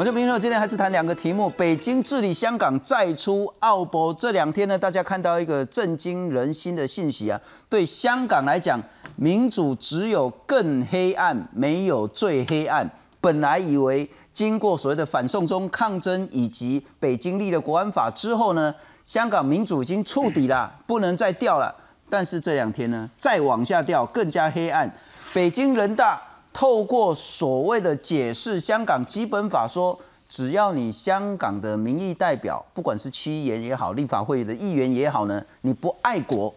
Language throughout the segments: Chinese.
我就明了，今天还是谈两个题目：北京治理香港再出奥博。这两天呢，大家看到一个震惊人心的信息啊！对香港来讲，民主只有更黑暗，没有最黑暗。本来以为经过所谓的反送中抗争以及北京立了国安法之后呢，香港民主已经触底了，不能再掉了。但是这两天呢，再往下掉，更加黑暗。北京人大。透过所谓的解释香港基本法，说只要你香港的民意代表，不管是区议员也好，立法会的议员也好呢，你不爱国，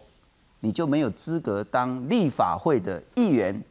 你就没有资格当立法会的议员。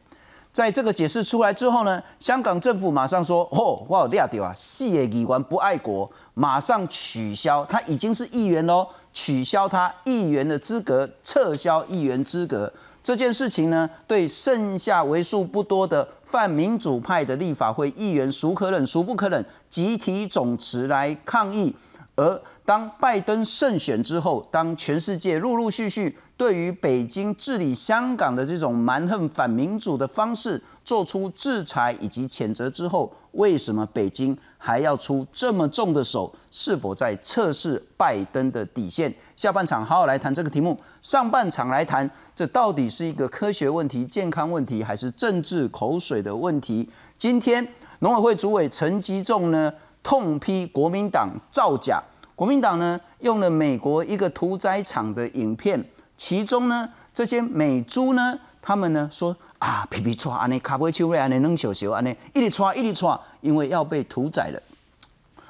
在这个解释出来之后呢，香港政府马上说：“哦，我有料到啊，四个议员不爱国，马上取消，他已经是议员喽，取消他议员的资格，撤销议员资格。”这件事情呢，对剩下为数不多的泛民主派的立法会议员孰可忍孰不可忍，集体总辞来抗议。而当拜登胜选之后，当全世界陆陆续续对于北京治理香港的这种蛮横反民主的方式做出制裁以及谴责之后，为什么北京还要出这么重的手？是否在测试拜登的底线？下半场好好来谈这个题目，上半场来谈这到底是一个科学问题、健康问题，还是政治口水的问题？今天农委会主委陈吉仲呢？痛批国民党造假，国民党呢用了美国一个屠宰场的影片，其中呢这些美猪呢，他们呢说啊皮皮抓安尼卡不丘瑞安尼扔小小安尼一直抓一直抓，因为要被屠宰了。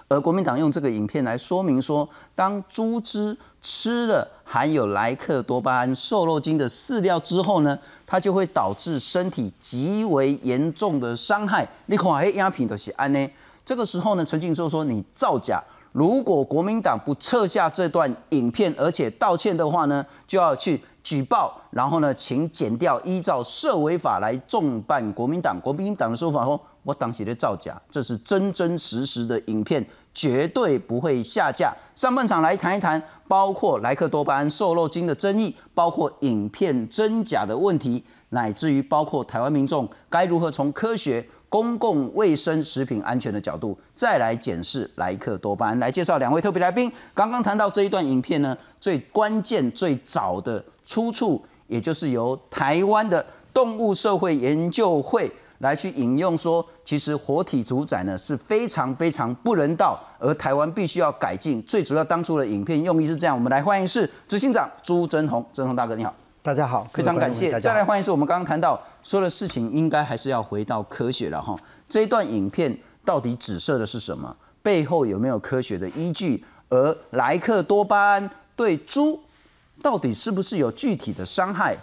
而国民党用这个影片来说明说，当猪只吃了含有莱克多巴胺瘦肉精的饲料之后呢，它就会导致身体极为严重的伤害。你看，哎，鸦片都是安尼。这个时候呢，陈静说说你造假，如果国民党不撤下这段影片，而且道歉的话呢，就要去举报，然后呢，请剪掉，依照社违法来重办国民党。国民党的说法说，我党写的造假，这是真真实实的影片，绝对不会下架。上半场来谈一谈，包括莱克多巴胺瘦肉精的争议，包括影片真假的问题，乃至于包括台湾民众该如何从科学。公共卫生食品安全的角度，再来检视莱克多巴胺。来介绍两位特别来宾。刚刚谈到这一段影片呢，最关键、最早的出处，也就是由台湾的动物社会研究会来去引用说，其实活体主宰呢是非常非常不人道，而台湾必须要改进。最主要当初的影片用意是这样。我们来欢迎是执行长朱真宏，真宏大哥你好。大家好，非常感谢。再来欢迎是我们刚刚谈到说的事情，应该还是要回到科学了哈。这一段影片到底指涉的是什么？背后有没有科学的依据？而莱克多巴胺对猪到底是不是有具体的伤害？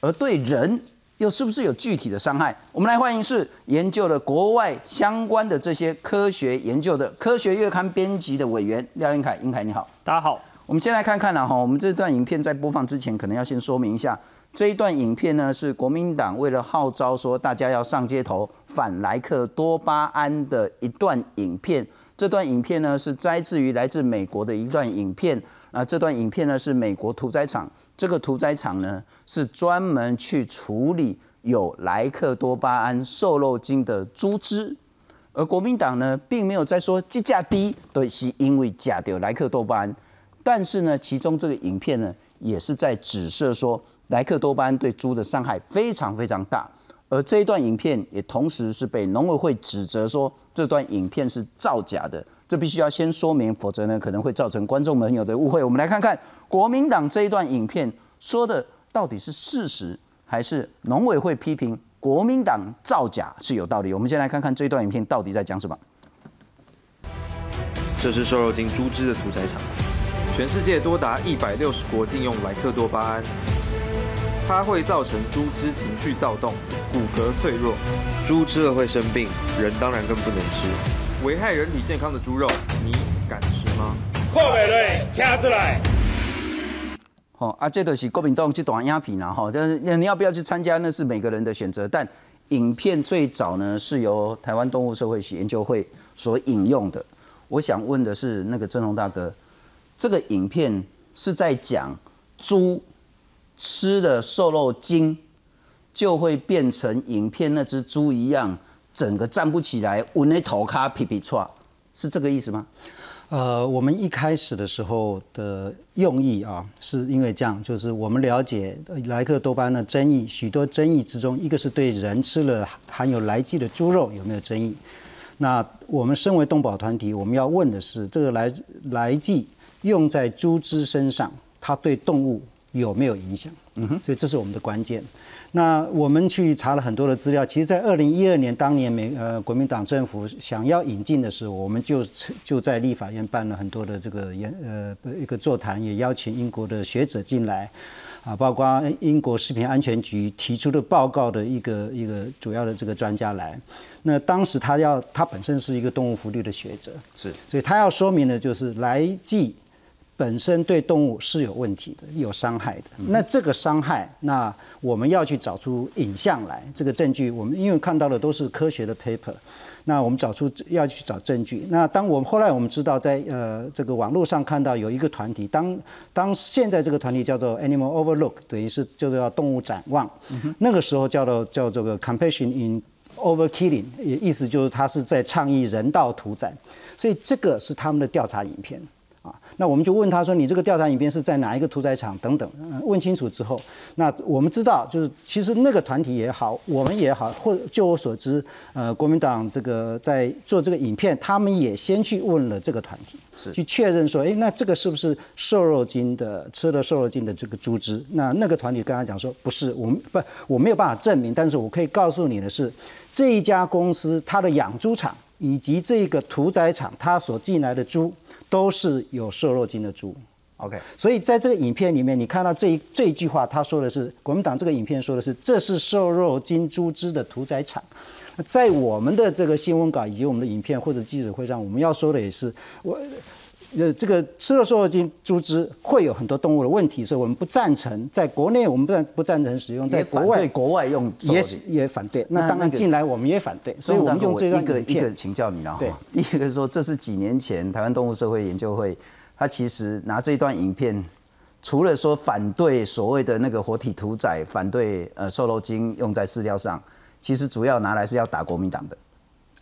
而对人又是不是有具体的伤害？我们来欢迎是研究了国外相关的这些科学研究的科学月刊编辑的委员廖英凯，英凯你好，大家好。我们先来看看了哈，我们这段影片在播放之前，可能要先说明一下，这一段影片呢是国民党为了号召说大家要上街头反莱克多巴胺的一段影片。这段影片呢是摘自于来自美国的一段影片，啊，这段影片呢是美国屠宰场，这个屠宰场呢是专门去处理有莱克多巴胺瘦肉精的猪只，而国民党呢并没有在说计价低，对，是因为假的莱克多巴胺。但是呢，其中这个影片呢，也是在指涉说莱克多巴胺对猪的伤害非常非常大，而这一段影片也同时是被农委会指责说这段影片是造假的，这必须要先说明，否则呢可能会造成观众朋友的误会。我们来看看国民党这一段影片说的到底是事实，还是农委会批评国民党造假是有道理？我们先来看看这一段影片到底在讲什么。这是瘦肉精猪只的屠宰场。全世界多达一百六十国禁用莱克多巴胺，它会造成猪只情绪躁动、骨骼脆弱，猪吃了会生病，人当然更不能吃。危害人体健康的猪肉，你敢吃吗？破美瑞，听出来。好啊，这个是国民党这段影片啦，哈，但是你要不要去参加，那是每个人的选择。但影片最早呢，是由台湾动物社会研究会所引用的。我想问的是，那个郑龙大哥。这个影片是在讲猪吃的瘦肉精就会变成影片那只猪一样，整个站不起来，稳那头卡皮皮串，是这个意思吗？呃，我们一开始的时候的用意啊，是因为这样，就是我们了解莱克多巴胺的争议，许多争议之中，一个是对人吃了含有来剂的猪肉有没有争议。那我们身为动保团体，我们要问的是，这个来来剂用在猪只身上，它对动物有没有影响？嗯哼，所以这是我们的关键。那我们去查了很多的资料，其实，在二零一二年当年美呃国民党政府想要引进的时候，我们就就在立法院办了很多的这个研呃一个座谈，也邀请英国的学者进来，啊，包括英国食品安全局提出的报告的一个一个主要的这个专家来。那当时他要他本身是一个动物福利的学者，是，所以他要说明的就是来剂。本身对动物是有问题的，有伤害的。那这个伤害，那我们要去找出影像来，这个证据，我们因为看到的都是科学的 paper，那我们找出要去找证据。那当我们后来我们知道，在呃这个网络上看到有一个团体，当当现在这个团体叫做 Animal Overlook，等于是就是要动物展望。那个时候叫做叫做个 Compassion in Overkilling，也意思就是他是在倡议人道屠宰，所以这个是他们的调查影片。啊，那我们就问他说：“你这个调查影片是在哪一个屠宰场？”等等，问清楚之后，那我们知道，就是其实那个团体也好，我们也好，或就我所知，呃，国民党这个在做这个影片，他们也先去问了这个团体，是去确认说：“哎，那这个是不是瘦肉精的吃了瘦肉精的这个猪只？”那那个团体跟他讲说：“不是，我们不，我没有办法证明，但是我可以告诉你的是，这一家公司它的养猪场以及这个屠宰场，它所进来的猪。”都是有瘦肉精的猪，OK。所以在这个影片里面，你看到这一这一句话，他说的是国民党这个影片说的是这是瘦肉精猪只的屠宰场。在我们的这个新闻稿以及我们的影片或者记者会上，我们要说的也是我。呃，这个吃了瘦肉精猪只会有很多动物的问题，所以我们不赞成。在国内我们不赞不赞成使用，在国外国外用也也反对。那当然进来我们也反对，所以我们用这个一个一个请教你了哈。第 一个说这是几年前台湾动物社会研究会，他其实拿这段影片，除了说反对所谓的那个活体屠宰，反对呃瘦肉精用在饲料上，其实主要拿来是要打国民党的。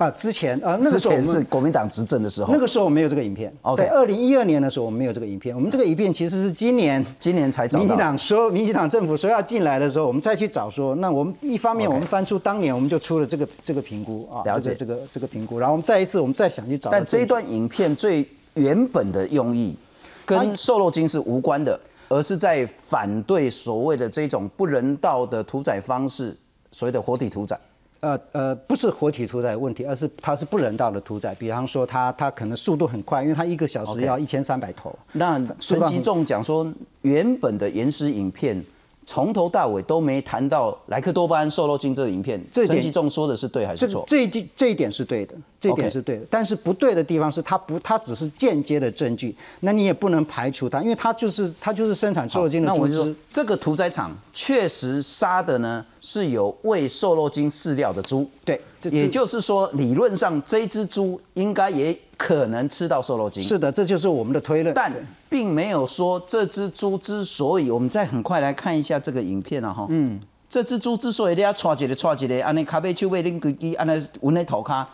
啊，之前啊，那个时候是国民党执政的时候，那个时候没有这个影片。在二零一二年的时候，我们没有这个影片。我们这个影片其实是今年，今年才找民进党说，民进党政府说要进来的时候，我们再去找说，那我们一方面我们翻出当年我们就出了这个这个评估啊，了解这个这个评估，然后我们再一次我们再想去找。但这一段影片最原本的用意跟瘦肉精是无关的，而是在反对所谓的这种不人道的屠宰方式，所谓的活体屠宰。呃呃，不是活体屠宰问题，而是它是不人道的屠宰。比方说，它它可能速度很快，因为它一个小时要一千三百头。那孙基仲讲说，原本的延时影片。从头到尾都没谈到莱克多巴胺瘦肉精这个影片，陈吉仲说的是对还是错？这这这一点是对的，这一点是对的。但是不对的地方是它不，它只是间接的证据，那你也不能排除它，因为它就是它就是生产瘦肉精的组织。这个屠宰场确实杀的呢是有喂瘦肉精饲料的猪，对，也就是说理论上这只猪应该也。可能吃到瘦肉精，是的，这就是我们的推论。但并没有说这只猪之所以，我们再很快来看一下这个影片啊，哈，嗯，这只猪之所以你要抓一个抓一个，安尼咖啡丘被拎个鸡，安尼闻那头卡，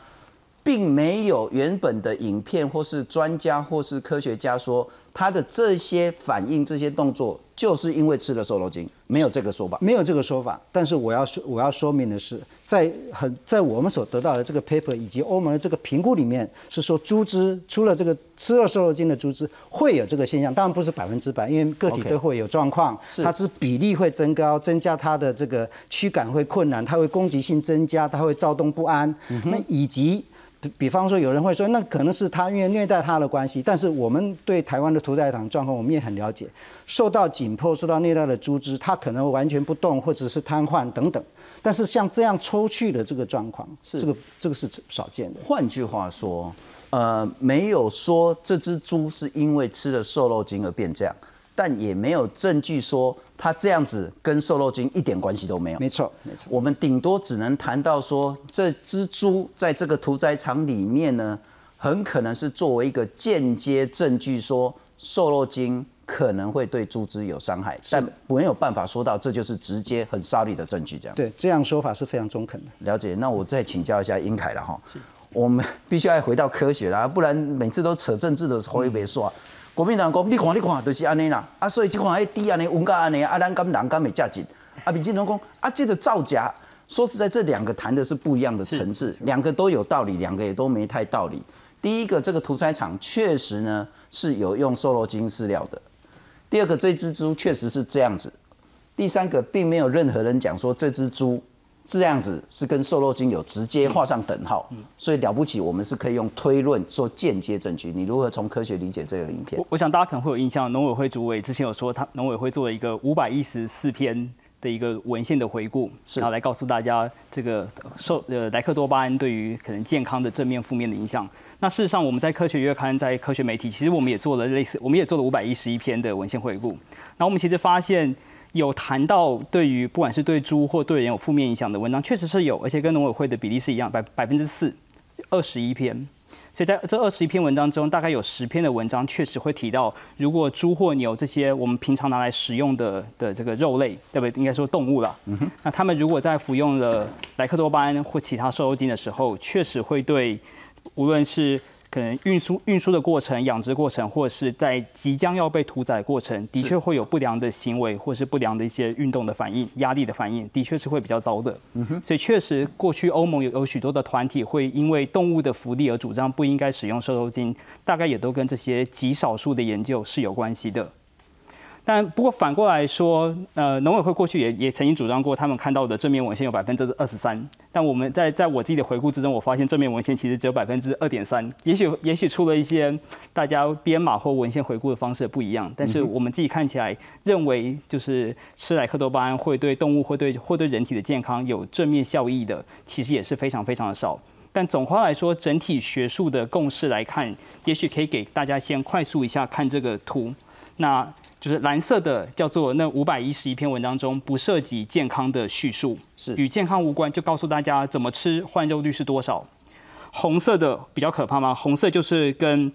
并没有原本的影片或是专家或是科学家说他的这些反应、这些动作。就是因为吃了瘦肉精，没有这个说法，没有这个说法。但是我要说，我要说明的是，在很在我们所得到的这个 paper 以及欧盟的这个评估里面，是说猪只除了这个吃了瘦肉精的猪只会有这个现象，当然不是百分之百，因为个体都会有状况，它是比例会增高，增加它的这个驱赶会困难，它会攻击性增加，它会躁动不安，那以及。比比方说，有人会说，那可能是他因为虐待他的关系。但是我们对台湾的屠宰场状况，我们也很了解。受到紧迫、受到虐待的猪只，它可能完全不动，或者是瘫痪等等。但是像这样抽去的这个状况，是这个这个是少见的。换句话说，呃，没有说这只猪是因为吃了瘦肉精而变这样。但也没有证据说他这样子跟瘦肉精一点关系都没有。没错，没错。我们顶多只能谈到说，这只猪在这个屠宰场里面呢，很可能是作为一个间接证据，说瘦肉精可能会对猪只有伤害，但没有办法说到这就是直接很沙利的证据。这样对，这样说法是非常中肯的。了解。那我再请教一下英凯了哈。我们 必须要回到科学啦，不然每次都扯政治的候也别说。国民党讲，你看你看，就是安尼啦，啊，所以即款迄低安尼，温甲安尼，啊，咱敢人敢会价值，啊，民进党讲，啊，这个造假，说实在，这两个谈的是不一样的层次，两个都有道理，两个也都没太道理。第一个，这个屠宰场确实呢是有用瘦肉精饲料的；第二个，这只猪确实是这样子；第三个，并没有任何人讲说这只猪。这样子是跟瘦肉精有直接画上等号，所以了不起，我们是可以用推论做间接证据。你如何从科学理解这个影片？我我想大家可能会有印象，农委会主委之前有说，他农委会做了一个五百一十四篇的一个文献的回顾，然后来告诉大家这个受呃莱克多巴胺对于可能健康的正面、负面的影响。那事实上，我们在科学月刊、在科学媒体，其实我们也做了类似，我们也做了五百一十一篇的文献回顾。那我们其实发现。有谈到对于不管是对猪或对人有负面影响的文章，确实是有，而且跟农委会的比例是一样，百百分之四，二十一篇。所以在这二十一篇文章中，大概有十篇的文章确实会提到，如果猪或牛这些我们平常拿来食用的的这个肉类，对不对？应该说动物了。那他们如果在服用了莱克多巴胺或其他瘦肉精的时候，确实会对无论是可能运输运输的过程、养殖过程，或者是在即将要被屠宰过程，的确会有不良的行为，或是不良的一些运动的反应、压力的反应，的确是会比较糟的。嗯哼，所以确实过去欧盟有有许多的团体会因为动物的福利而主张不应该使用瘦肉精，大概也都跟这些极少数的研究是有关系的。但不过反过来说，呃，农委会过去也也曾经主张过，他们看到的正面文献有百分之二十三。但我们在在我自己的回顾之中，我发现正面文献其实只有百分之二点三。也许也许出了一些大家编码或文献回顾的方式不一样。但是我们自己看起来认为，就是吃莱克多巴胺会对动物会对或对人体的健康有正面效益的，其实也是非常非常的少。但总括来说，整体学术的共识来看，也许可以给大家先快速一下看这个图。那就是蓝色的叫做那五百一十一篇文章中不涉及健康的叙述，是与健康无关，就告诉大家怎么吃，换肉率是多少。红色的比较可怕吗？红色就是跟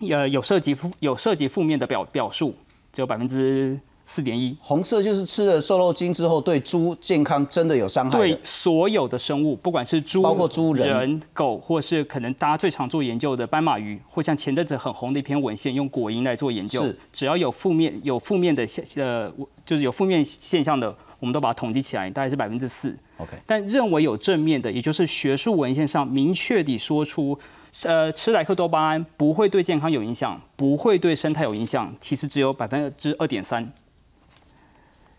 呃有涉及负有涉及负面的表表述，只有百分之。四点一，红色就是吃了瘦肉精之后对猪健康真的有伤害。对所有的生物，不管是猪、包括猪、人、狗，或是可能大家最常做研究的斑马鱼，或像前阵子很红的一篇文献，用果蝇来做研究，只要有负面有负面的现呃，就是有负面现象的，我们都把它统计起来，大概是百分之四。OK，但认为有正面的，也就是学术文献上明确地说出，呃，吃莱克多巴胺不会对健康有影响，不会对生态有影响，其实只有百分之二点三。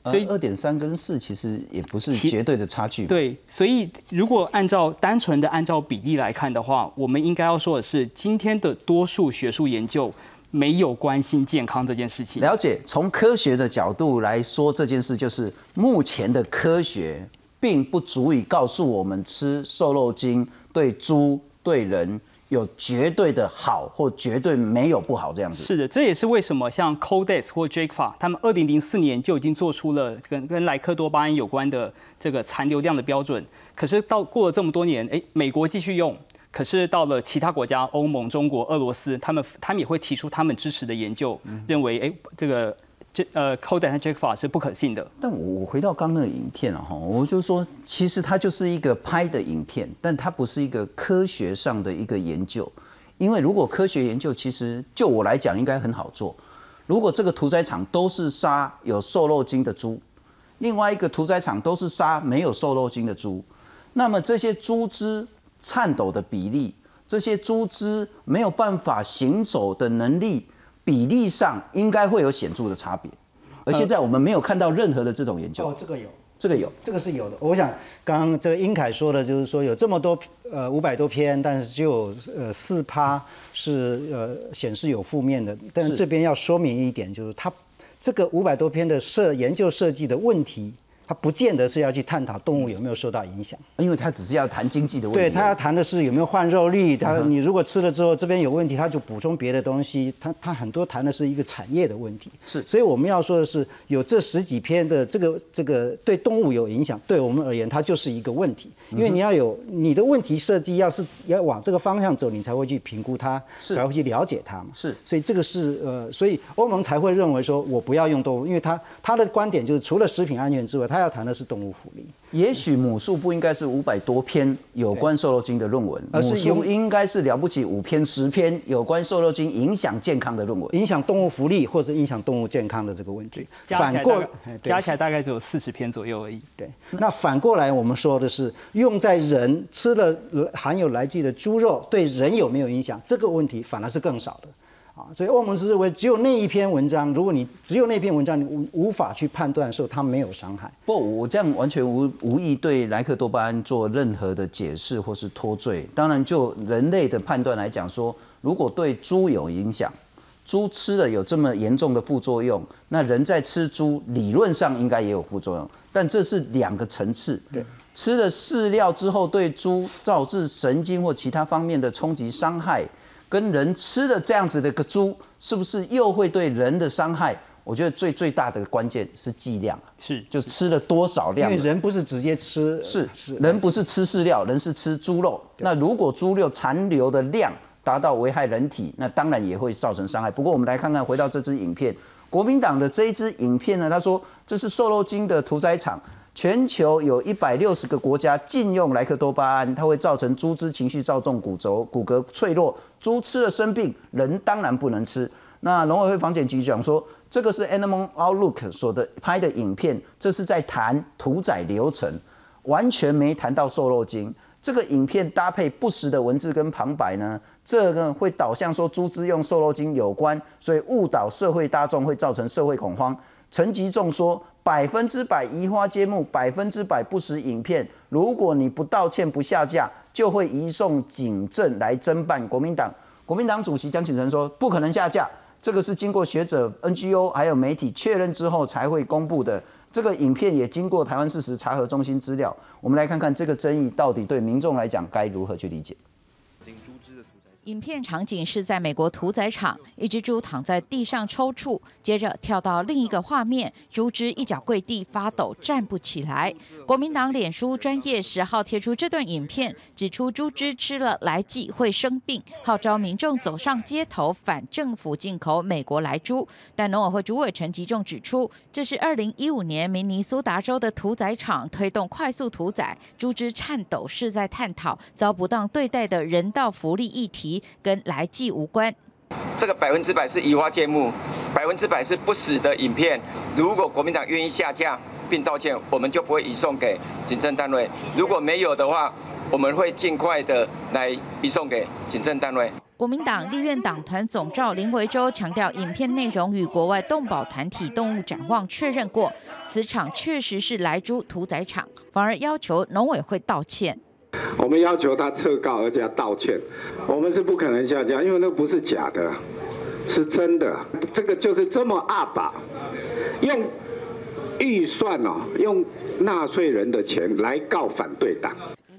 所以二点三跟四其实也不是绝对的差距。对，所以如果按照单纯的按照比例来看的话，我们应该要说的是，今天的多数学术研究没有关心健康这件事情。了解，从科学的角度来说，这件事就是目前的科学并不足以告诉我们吃瘦肉精对猪对人。有绝对的好或绝对没有不好这样子。是的，这也是为什么像 Codex 或 Jakfa 他们二零零四年就已经做出了跟跟莱克多巴胺有关的这个残留量的标准。可是到过了这么多年，哎，美国继续用，可是到了其他国家，欧盟、中国、俄罗斯，他们他们也会提出他们支持的研究，认为哎这个。这呃 c o d e n 和 Jack 法是不可信的。但我我回到刚那个影片了哈，我就说，其实它就是一个拍的影片，但它不是一个科学上的一个研究。因为如果科学研究，其实就我来讲应该很好做。如果这个屠宰场都是杀有瘦肉精的猪，另外一个屠宰场都是杀没有瘦肉精的猪，那么这些猪只颤抖的比例，这些猪只没有办法行走的能力。比例上应该会有显著的差别，而现在我们没有看到任何的这种研究。哦，这个有，这个有，这个是有的。我想刚刚这个英凯说的，就是说有这么多呃五百多篇，但是只有呃四趴是呃显示有负面的。但是这边要说明一点，就是它这个五百多篇的设研究设计的问题。他不见得是要去探讨动物有没有受到影响，因为他只是要谈经济的问题。对他要谈的是有没有换肉率，他你如果吃了之后这边有问题，他就补充别的东西。他他很多谈的是一个产业的问题。是，所以我们要说的是，有这十几篇的这个这个对动物有影响，对我们而言它就是一个问题。因为你要有你的问题设计，要是要往这个方向走，你才会去评估它，才会去了解它嘛。是，所以这个是呃，所以欧盟才会认为说我不要用动物，因为他他的观点就是除了食品安全之外，他他要谈的是动物福利。也许母数不应该是五百多篇有关瘦肉精的论文，而是母数应该是了不起五篇十篇有关瘦肉精影响健康的论文，影响动物福利或者影响动物健康的这个问题。反过加起来大概只有四十篇左右而已。对，那反过来我们说的是，用在人吃了含有来剂的猪肉对人有没有影响？这个问题反而是更少的。啊，所以欧盟是认为只有那一篇文章，如果你只有那篇文章，你无无法去判断说它没有伤害。不，我这样完全无无意对莱克多巴胺做任何的解释或是脱罪。当然，就人类的判断来讲，说如果对猪有影响，猪吃了有这么严重的副作用，那人在吃猪理论上应该也有副作用，但这是两个层次。对，吃了饲料之后对猪造致神经或其他方面的冲击伤害。跟人吃的这样子的一个猪，是不是又会对人的伤害？我觉得最最大的关键是剂量，是就吃了多少量。因为人不是直接吃，是人不是吃饲料，人是吃猪肉。那如果猪肉残留的量达到危害人体，那当然也会造成伤害。不过我们来看看，回到这支影片，国民党的这一支影片呢，他说这是瘦肉精的屠宰场。全球有一百六十个国家禁用莱克多巴胺，它会造成猪只情绪躁动、骨轴、骨骼脆弱，猪吃了生病，人当然不能吃。那农委会防检局讲说，这个是 Animal Outlook 所的拍的影片，这是在谈屠宰流程，完全没谈到瘦肉精。这个影片搭配不实的文字跟旁白呢，这个会导向说猪只用瘦肉精有关，所以误导社会大众，会造成社会恐慌。陈吉仲说。百分之百移花接木，百分之百不实影片。如果你不道歉不下架，就会移送警政来侦办。国民党国民党主席江启臣说，不可能下架，这个是经过学者、NGO 还有媒体确认之后才会公布的。这个影片也经过台湾事实查核中心资料。我们来看看这个争议到底对民众来讲该如何去理解。影片场景是在美国屠宰场，一只猪躺在地上抽搐，接着跳到另一个画面，猪只一脚跪地发抖，站不起来。国民党脸书专业十号贴出这段影片，指出猪只吃了来剂会生病，号召民众走上街头反政府进口美国来猪。但农委会主委陈吉仲指出，这是二零一五年明尼苏达州的屠宰场推动快速屠宰，猪只颤抖是在探讨遭不当对待的人道福利议题。跟来记无关，这个百分之百是移花接木，百分之百是不死的影片。如果国民党愿意下架并道歉，我们就不会移送给警政单位；如果没有的话，我们会尽快的来移送给警政单位。国民党立院党团总召林维洲强调，影片内容与国外动保团体动物展望确认过，此场确实是来猪屠宰场，反而要求农委会道歉。我们要求他撤告，而且要道歉。我们是不可能下架，因为那不是假的，是真的。这个就是这么阿爸，用预算哦，用纳税人的钱来告反对党。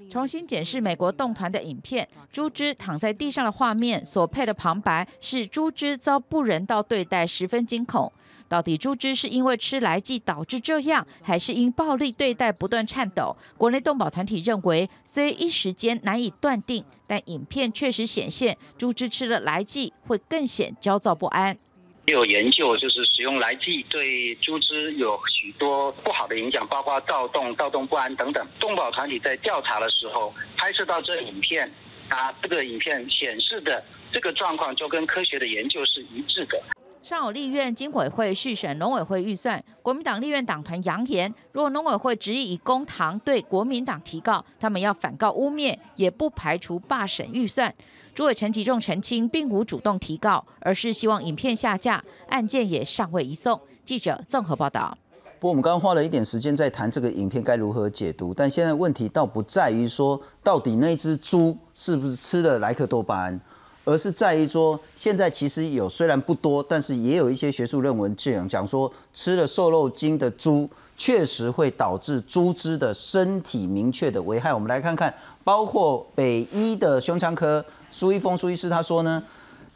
重新检视美国动团的影片，猪只躺在地上的画面所配的旁白是猪只遭不人道对待，十分惊恐。到底猪只是因为吃来剂导致这样，还是因暴力对待不断颤抖？国内动保团体认为，虽一时间难以断定，但影片确实显现猪只吃了来剂会更显焦躁不安。有研究就是使用来剂对猪只有许多不好的影响，包括躁动、躁动不安等等。动保团体在调查的时候拍摄到这影片，啊，这个影片显示的这个状况就跟科学的研究是一致的。上午立院经委会续审农委会预算，国民党立院党团扬言，若农委会执意以公堂对国民党提告，他们要反告污蔑，也不排除罢审预算。主委陈吉仲澄清，并无主动提告，而是希望影片下架，案件也尚未移送。记者综合报道。不过我们刚刚花了一点时间在谈这个影片该如何解读，但现在问题倒不在于说到底那只猪是不是吃了莱克多巴胺。而是在于说，现在其实有虽然不多，但是也有一些学术论文这样讲说，吃了瘦肉精的猪确实会导致猪只的身体明确的危害。我们来看看，包括北医的胸腔科苏一峰苏医师他说呢，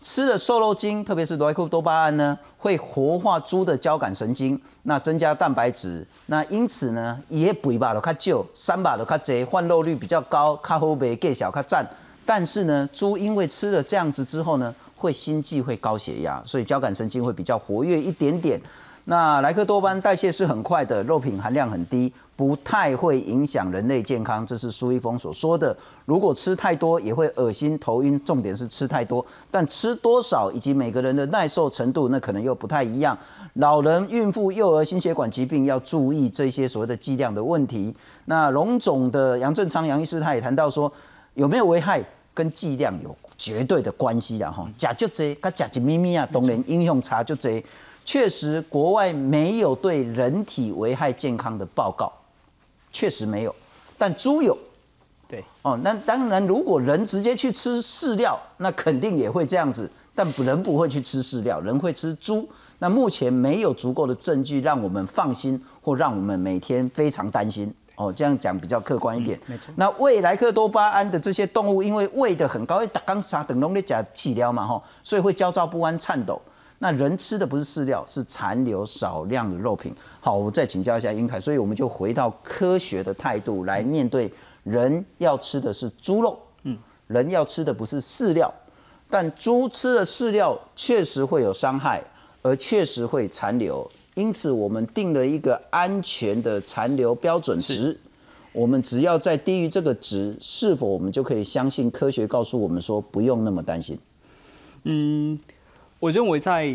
吃了瘦肉精，特别是莱克多巴胺呢，会活化猪的交感神经，那增加蛋白质，那因此呢，也肥把都较旧，三把都较侪，换肉率比较高，较好卖，价小较赞。但是呢，猪因为吃了这样子之后呢，会心悸、会高血压，所以交感神经会比较活跃一点点。那莱克多巴代谢是很快的，肉品含量很低，不太会影响人类健康，这是苏一峰所说的。如果吃太多也会恶心、头晕，重点是吃太多，但吃多少以及每个人的耐受程度，那可能又不太一样。老人、孕妇、幼儿、心血管疾病要注意这些所谓的剂量的问题。那龙总的杨正昌杨医师他也谈到说，有没有危害跟剂量有绝对的关系的哈，假就这，它假一咪咪啊，当然影响差就这。确实，国外没有对人体危害健康的报告，确实没有，但猪有。对，哦，那当然，如果人直接去吃饲料，那肯定也会这样子，但人不会去吃饲料，人会吃猪。那目前没有足够的证据让我们放心，或让我们每天非常担心。哦，这样讲比较客观一点。没错。那喂莱克多巴胺的这些动物，因为喂的很高，因为打刚杀等龙的甲气料嘛，吼，所以会焦躁不安、颤抖。那人吃的不是饲料，是残留少量的肉品。好，我再请教一下英凯，所以我们就回到科学的态度来面对，人要吃的是猪肉，嗯，人要吃的不是饲料，但猪吃的饲料确实会有伤害，而确实会残留，因此我们定了一个安全的残留标准值，我们只要在低于这个值，是否我们就可以相信科学告诉我们说不用那么担心？嗯。我认为在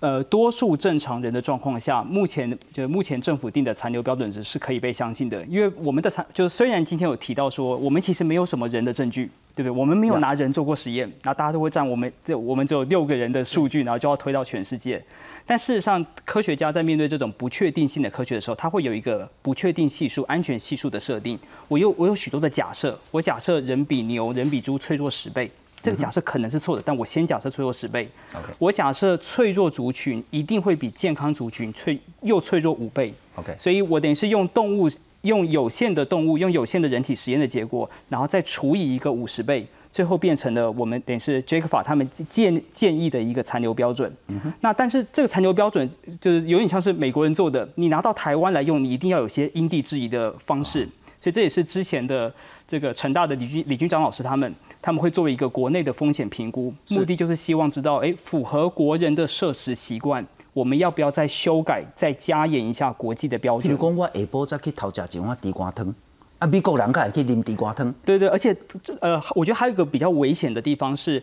呃多数正常人的状况下，目前就目前政府定的残留标准值是可以被相信的，因为我们的残就虽然今天有提到说我们其实没有什么人的证据，对不对？我们没有拿人做过实验，那大家都会占我们这我们只有六个人的数据，然后就要推到全世界。但事实上，科学家在面对这种不确定性的科学的时候，他会有一个不确定系数、安全系数的设定。我有我有许多的假设，我假设人比牛、人比猪脆弱十倍。这个假设可能是错的，但我先假设脆弱十倍。OK，我假设脆弱族群一定会比健康族群脆又脆弱五倍。OK，所以我等于是用动物用有限的动物用有限的人体实验的结果，然后再除以一个五十倍，最后变成了我们等于是 Jake 法他们建建议的一个残留标准。那但是这个残留标准就是有点像是美国人做的，你拿到台湾来用，你一定要有些因地制宜的方式。所以这也是之前的这个成大的李军李军长老师他们。他们会作为一个国内的风险评估，目的就是希望知道，哎，符合国人的摄食习惯，我们要不要再修改、再加严一下国际的标准？比如讲，我下晡再去偷食一碗地瓜汤，啊，美国人可以啉地瓜汤。对对，而且呃，我觉得还有一个比较危险的地方是，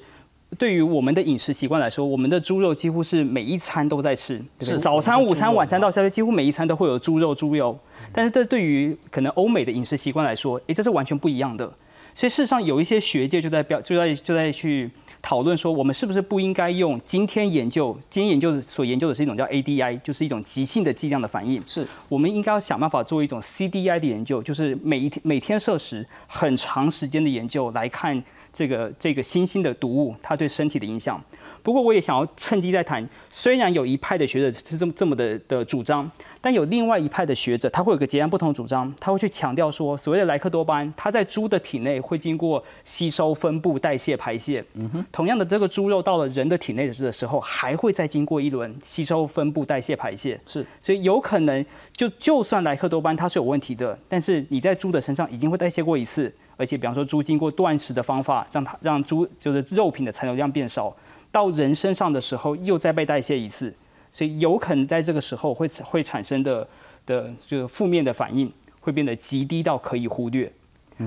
对于我们的饮食习惯来说，我们的猪肉几乎是每一餐都在吃，是早餐、午餐、晚餐到宵夜，几乎每一餐都会有猪肉、猪肉。但是这对于可能欧美的饮食习惯来说，诶，这是完全不一样的。所以事实上，有一些学界就在表就在就在去讨论说，我们是不是不应该用今天研究今天研究所研究的是一种叫 ADI，就是一种急性的剂量的反应。是我们应该要想办法做一种 CDI 的研究，就是每一天每天摄食很长时间的研究来看这个这个新兴的毒物它对身体的影响。不过我也想要趁机再谈，虽然有一派的学者是这么这么的的主张。但有另外一派的学者，他会有个截然不同的主张，他会去强调说，所谓的莱克多巴胺，它在猪的体内会经过吸收、分布、代谢、排泄。嗯哼。同样的，这个猪肉到了人的体内的时候，还会再经过一轮吸收、分布、代谢、排泄。是。所以有可能，就就算莱克多巴胺它是有问题的，但是你在猪的身上已经会代谢过一次，而且比方说猪经过断食的方法，让它让猪就是肉品的残留量变少，到人身上的时候又再被代谢一次。所以有可能在这个时候会会产生的的就是负面的反应会变得极低到可以忽略，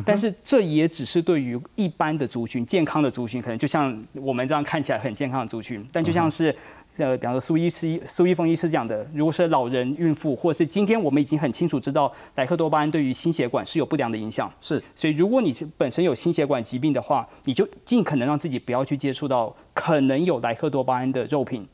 但是这也只是对于一般的族群健康的族群，可能就像我们这样看起来很健康的族群，但就像是呃，比方说苏医师苏一峰医师讲的，如果是老人、孕妇，或是今天我们已经很清楚知道莱克多巴胺对于心血管是有不良的影响，是，所以如果你是本身有心血管疾病的话，你就尽可能让自己不要去接触到可能有莱克多巴胺的肉品。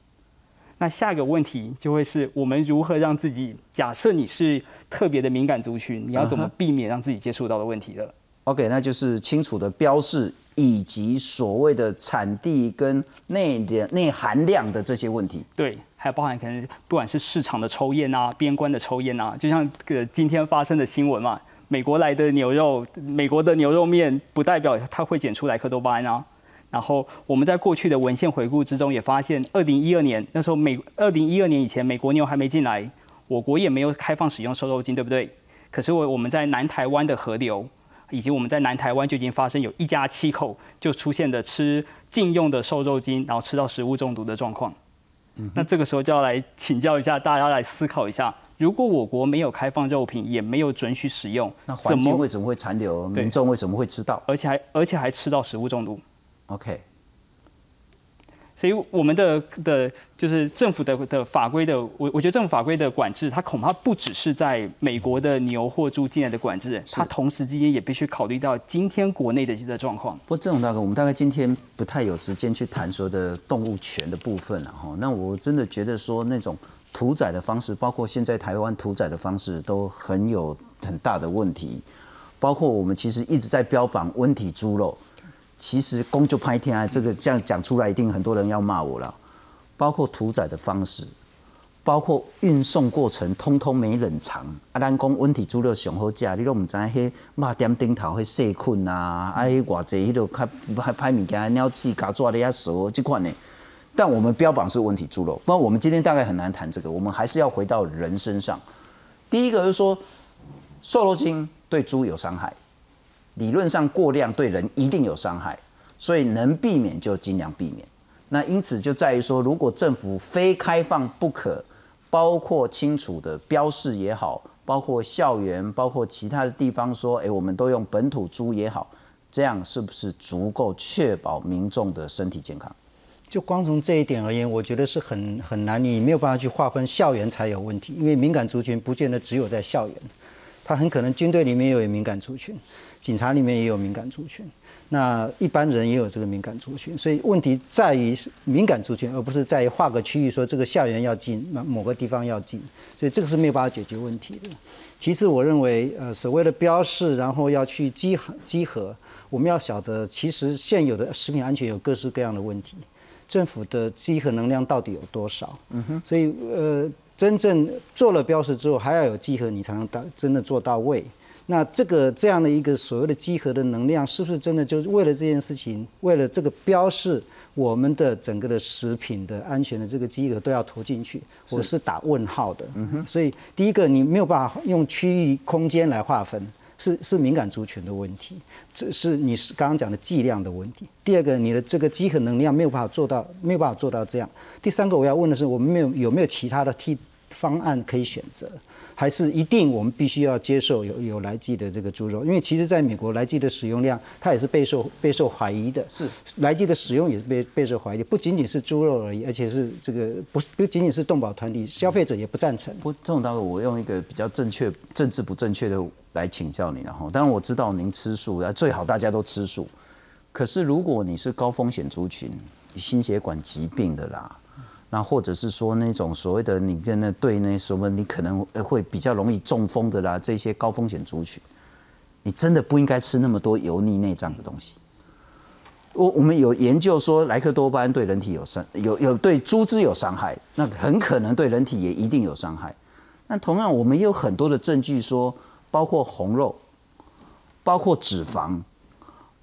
那下一个问题就会是我们如何让自己假设你是特别的敏感族群，你要怎么避免让自己接触到的问题的？OK，那就是清楚的标示以及所谓的产地跟内量内含量的这些问题。对，还有包含可能不管是市场的抽验啊，边关的抽验啊，就像个今天发生的新闻嘛，美国来的牛肉，美国的牛肉面不代表它会检出莱克多巴胺啊。然后我们在过去的文献回顾之中也发现，二零一二年那时候美二零一二年以前，美国牛还没进来，我国也没有开放使用瘦肉精，对不对？可是我我们在南台湾的河流，以及我们在南台湾就已经发生有一家七口就出现的吃禁用的瘦肉精，然后吃到食物中毒的状况。那这个时候就要来请教一下大家，来思考一下，如果我国没有开放肉品，也没有准许使用，那环境为什么会残留？民众为什么会吃到？而且还而且还吃到食物中毒？OK。所以我们的的，就是政府的的法规的，我我觉得政府法规的管制，它恐怕不只是在美国的牛或猪进来的管制，它同时之间也必须考虑到今天国内的一些状况。不过郑总大哥，我们大概今天不太有时间去谈所有的动物权的部分了哈。那我真的觉得说那种屠宰的方式，包括现在台湾屠宰的方式，都很有很大的问题。包括我们其实一直在标榜温体猪肉。其实公就拍天啊，这个这样讲出来，一定很多人要骂我了。包括屠宰的方式，包括运送过程，通通没冷藏。啊，咱讲温体猪肉上好食，你都唔知迄肉点顶头迄细菌啊，啊，迄偌济迄个较歹歹物件，鸟刺、甲抓的遐熟这款呢。但我们标榜是温体猪肉，那我们今天大概很难谈这个，我们还是要回到人身上。第一个就是说，瘦肉精对猪有伤害。理论上过量对人一定有伤害，所以能避免就尽量避免。那因此就在于说，如果政府非开放不可，包括清楚的标示也好，包括校园，包括其他的地方说，哎，我们都用本土猪也好，这样是不是足够确保民众的身体健康？就光从这一点而言，我觉得是很很难，你没有办法去划分校园才有问题，因为敏感族群不见得只有在校园，它很可能军队里面也有敏感族群。警察里面也有敏感族群，那一般人也有这个敏感族群，所以问题在于敏感族群，而不是在于划个区域说这个校园要禁，某某个地方要禁，所以这个是没有办法解决问题的。其次，我认为呃所谓的标示，然后要去稽核稽核，我们要晓得，其实现有的食品安全有各式各样的问题，政府的稽核能量到底有多少？嗯哼，所以呃真正做了标示之后，还要有稽核，你才能到真的做到位。那这个这样的一个所谓的集合的能量，是不是真的就是为了这件事情，为了这个标示我们的整个的食品的安全的这个集合都要投进去？我是打问号的。嗯哼。所以第一个，你没有办法用区域空间来划分，是是敏感族群的问题，这是你是刚刚讲的剂量的问题。第二个，你的这个集合能量没有办法做到，没有办法做到这样。第三个，我要问的是，我们没有有没有其他的替方案可以选择？还是一定我们必须要接受有有来剂的这个猪肉，因为其实在美国来剂的使用量，它也是备受备受怀疑的。是来剂的使用也是备备受怀疑，不仅仅是猪肉而已，而且是这个不是不仅仅是动保团体，消费者也不赞成。不，这种大哥，我用一个比较正确、政治不正确的来请教你，然后当然我知道您吃素，啊，最好大家都吃素。可是如果你是高风险族群，心血管疾病的啦。那或者是说那种所谓的你跟那对那什么，你可能会比较容易中风的啦，这些高风险族群，你真的不应该吃那么多油腻内脏的东西。我我们有研究说，莱克多巴胺对人体有伤，有有对猪只有伤害，那很可能对人体也一定有伤害。那同样，我们也有很多的证据说，包括红肉，包括脂肪，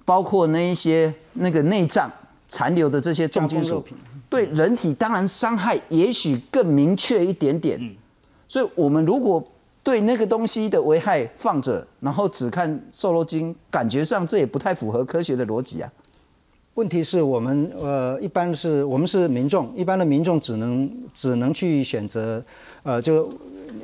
包括那一些那个内脏残留的这些重金属。对人体当然伤害也许更明确一点点，所以我们如果对那个东西的危害放着，然后只看瘦肉精，感觉上这也不太符合科学的逻辑啊。问题是我们呃，一般是我们是民众，一般的民众只能只能去选择，呃，就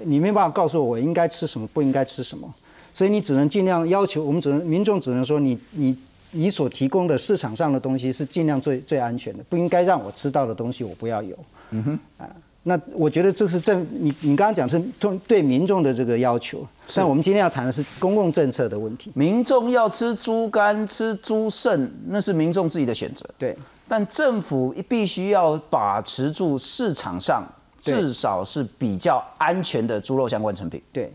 你没办法告诉我我应该吃什么，不应该吃什么，所以你只能尽量要求，我们只能民众只能说你你。你所提供的市场上的东西是尽量最最安全的，不应该让我吃到的东西我不要有。嗯哼，啊，那我觉得这是政你你刚刚讲是对对民众的这个要求，但我们今天要谈的是公共政策的问题。民众要吃猪肝、吃猪肾，那是民众自己的选择。对，但政府必须要把持住市场上至少是比较安全的猪肉相关产品。对。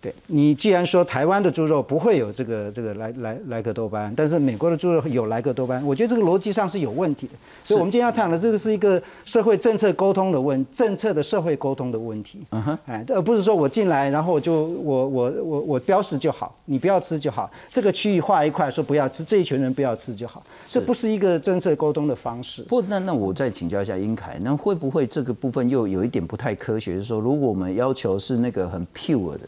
对你既然说台湾的猪肉不会有这个这个莱莱莱克多巴胺，但是美国的猪肉有莱克多巴胺，我觉得这个逻辑上是有问题的。所以，我们今天要谈的这个是一个社会政策沟通的问，政策的社会沟通的问题。嗯哼，哎，而不是说我进来，然后我就我我我我标识就好，你不要吃就好。这个区域划一块，说不要吃，这一群人不要吃就好，这不是一个政策沟通的方式。不，那那我再请教一下英凯，那会不会这个部分又有一点不太科学？就是说，如果我们要求是那个很 pure 的。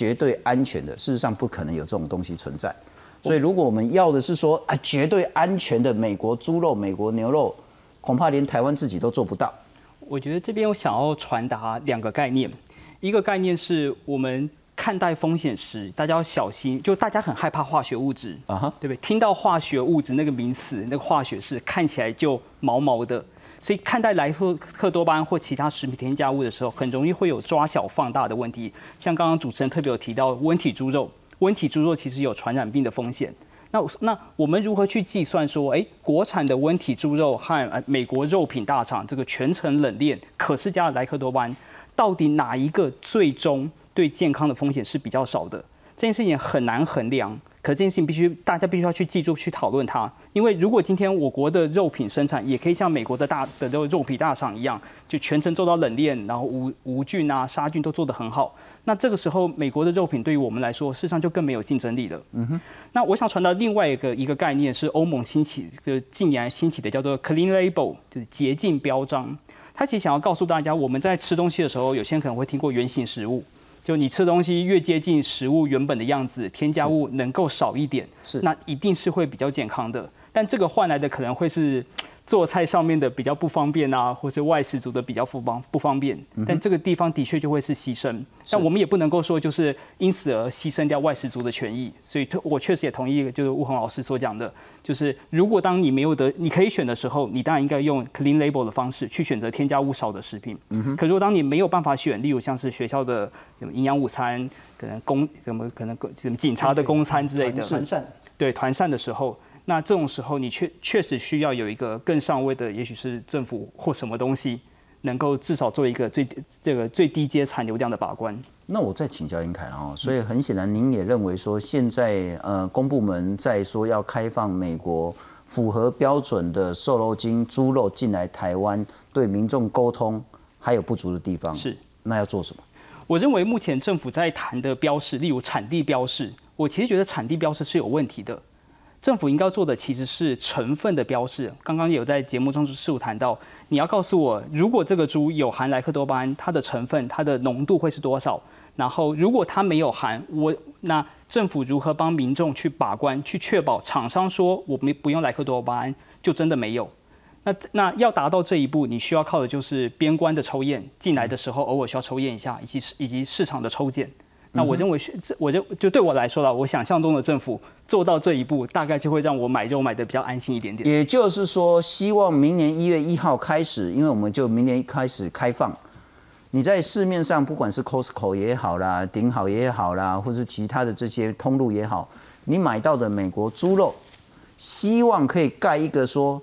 绝对安全的，事实上不可能有这种东西存在。所以，如果我们要的是说啊，绝对安全的美国猪肉、美国牛肉，恐怕连台湾自己都做不到。我觉得这边我想要传达两个概念，一个概念是我们看待风险时，大家要小心，就大家很害怕化学物质啊，对不对？听到化学物质那个名词，那个化学式看起来就毛毛的，所以看待莱克多巴胺或其他食品添加物的时候，很容易会有抓小放大的问题。像刚刚主持人特别有提到温体猪肉，温体猪肉其实有传染病的风险。那那我们如何去计算说，哎，国产的温体猪肉和美国肉品大厂这个全程冷链可是加了莱克多巴胺，到底哪一个最终对健康的风险是比较少的？这件事情很难衡量，可这件事情必须大家必须要去记住去讨论它。因为如果今天我国的肉品生产也可以像美国的大的肉肉品大厂一样，就全程做到冷链，然后无无菌啊杀菌都做得很好。那这个时候，美国的肉品对于我们来说，事实上就更没有竞争力了。嗯哼。那我想传达另外一个一个概念是欧盟兴起，就近年来兴起的叫做 Clean Label，就是洁净标章。它其实想要告诉大家，我们在吃东西的时候，有些人可能会听过原型食物，就你吃东西越接近食物原本的样子，添加物能够少一点，是那一定是会比较健康的。但这个换来的可能会是。做菜上面的比较不方便啊，或是外食族的比较不方不方便，但这个地方的确就会是牺牲。但我们也不能够说就是因此而牺牲掉外食族的权益。所以，我确实也同意，就是吴恒老师所讲的，就是如果当你没有得你可以选的时候，你当然应该用 clean label 的方式去选择添加物少的食品。嗯哼。可如果当你没有办法选，例如像是学校的营养午餐，可能公什么可能什么警察的公餐之类的团膳，对团膳的时候。那这种时候，你确确实需要有一个更上位的，也许是政府或什么东西，能够至少做一个最这个最低阶残留量的把关。那我再请教英凯啊，所以很显然，您也认为说，现在呃公部门在说要开放美国符合标准的瘦肉精猪肉进来台湾，对民众沟通还有不足的地方。是，那要做什么？我认为目前政府在谈的标示，例如产地标示，我其实觉得产地标示是有问题的。政府应该做的其实是成分的标示。刚刚有在节目中是否谈到，你要告诉我，如果这个猪有含莱克多巴胺，它的成分、它的浓度会是多少？然后如果它没有含，我那政府如何帮民众去把关，去确保厂商说我们不用莱克多巴胺就真的没有？那那要达到这一步，你需要靠的就是边关的抽验，进来的时候偶尔需要抽验一下，以及以及市场的抽检。那我认为是，这我就就对我来说了，我想象中的政府做到这一步，大概就会让我买肉买的比较安心一点点。也就是说，希望明年一月一号开始，因为我们就明年开始开放，你在市面上不管是 Costco 也好啦，顶好也好啦，或是其他的这些通路也好，你买到的美国猪肉，希望可以盖一个说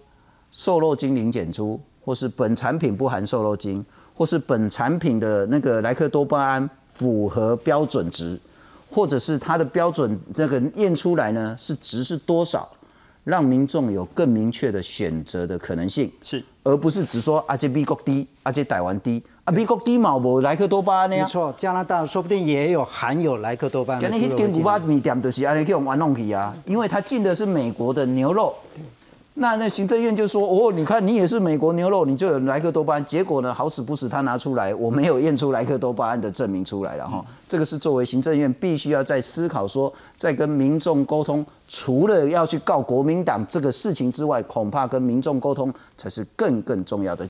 瘦肉精零减猪，或是本产品不含瘦肉精，或是本产品的那个莱克多巴胺。符合标准值，或者是它的标准这个验出来呢，是值是多少，让民众有更明确的选择的可能性，是，而不是只说啊这美国低，啊这台湾低，啊美国低嘛无莱克多巴胺呢？没错，加拿大说不定也有含有莱克多巴胺。那那点古巴米店就是安尼去玩弄去啊，因为它进的是美国的牛肉。那那行政院就说哦，你看你也是美国牛肉，你就有莱克多巴胺。结果呢，好死不死他拿出来，我没有验出莱克多巴胺的证明出来了哈。这个是作为行政院必须要在思考说，在跟民众沟通，除了要去告国民党这个事情之外，恐怕跟民众沟通才是更更重要的。